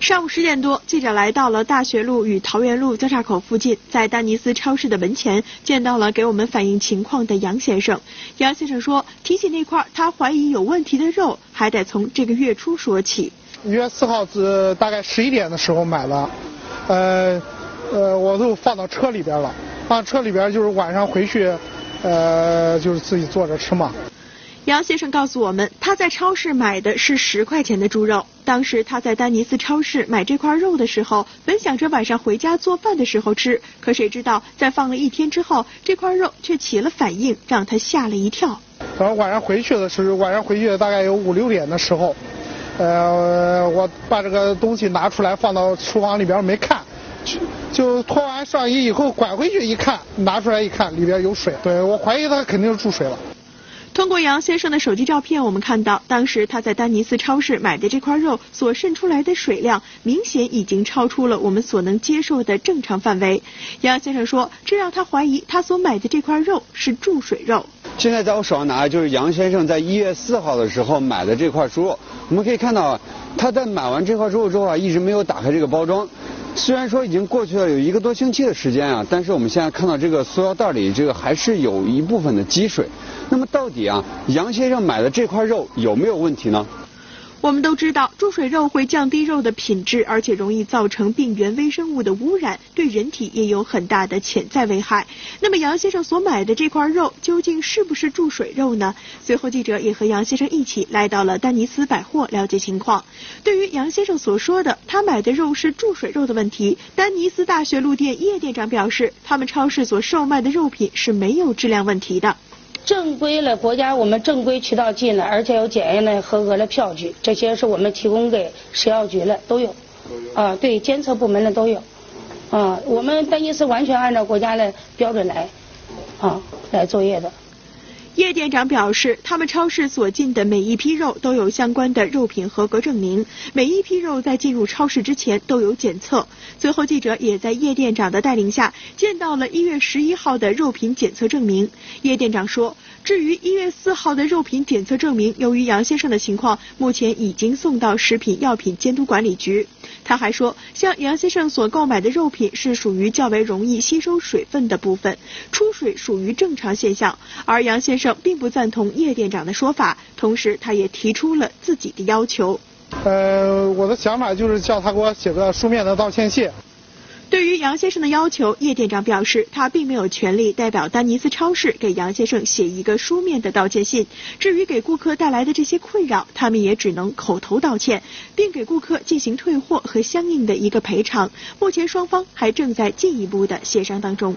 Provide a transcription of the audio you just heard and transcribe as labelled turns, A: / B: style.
A: 上午十点多，记者来到了大学路与桃园路交叉口附近，在丹尼斯超市的门前见到了给我们反映情况的杨先生。杨先生说，提起那块他怀疑有问题的肉，还得从这个月初说起。
B: 一月四号是大概十一点的时候买的，呃呃，我都放到车里边了，放车里边就是晚上回去，呃，就是自己做着吃嘛。
A: 杨先生告诉我们，他在超市买的是十块钱的猪肉。当时他在丹尼斯超市买这块肉的时候，本想着晚上回家做饭的时候吃，可谁知道在放了一天之后，这块肉却起了反应，让他吓了一跳。
B: 然后晚上回去的时候，晚上回去大概有五六点的时候，呃，我把这个东西拿出来放到厨房里边没看，就脱完上衣以后拐回去一看，拿出来一看里边有水，对我怀疑他肯定是注水了。
A: 通过杨先生的手机照片，我们看到当时他在丹尼斯超市买的这块肉所渗出来的水量，明显已经超出了我们所能接受的正常范围。杨先生说，这让他怀疑他所买的这块肉是注水肉。
C: 现在在我手上拿的就是杨先生在一月四号的时候买的这块猪肉。我们可以看到，他在买完这块猪肉之后啊，一直没有打开这个包装。虽然说已经过去了有一个多星期的时间啊，但是我们现在看到这个塑料袋里，这个还是有一部分的积水。那么到底啊，杨先生买的这块肉有没有问题呢？
A: 我们都知道，注水肉会降低肉的品质，而且容易造成病原微生物的污染，对人体也有很大的潜在危害。那么杨先生所买的这块肉究竟是不是注水肉呢？随后记者也和杨先生一起来到了丹尼斯百货了解情况。对于杨先生所说的他买的肉是注水肉的问题，丹尼斯大学路店叶店长表示，他们超市所售卖的肉品是没有质量问题的。
D: 正规的国家，我们正规渠道进的，而且有检验的合格的票据，这些是我们提供给食药局的都有，啊，对监测部门的都有，啊，我们丹尼斯完全按照国家的标准来，啊，来作业的。
A: 叶店长表示，他们超市所进的每一批肉都有相关的肉品合格证明，每一批肉在进入超市之前都有检测。随后，记者也在叶店长的带领下见到了一月十一号的肉品检测证明。叶店长说，至于一月四号的肉品检测证明，由于杨先生的情况，目前已经送到食品药品监督管理局。他还说，像杨先生所购买的肉品是属于较为容易吸收水分的部分，出水属于正常现象。而杨先生并不赞同叶店长的说法，同时他也提出了自己的要求。
B: 呃，我的想法就是叫他给我写个书面的道歉信。
A: 对于杨先生的要求，叶店长表示，他并没有权利代表丹尼斯超市给杨先生写一个书面的道歉信。至于给顾客带来的这些困扰，他们也只能口头道歉，并给顾客进行退货和相应的一个赔偿。目前双方还正在进一步的协商当中。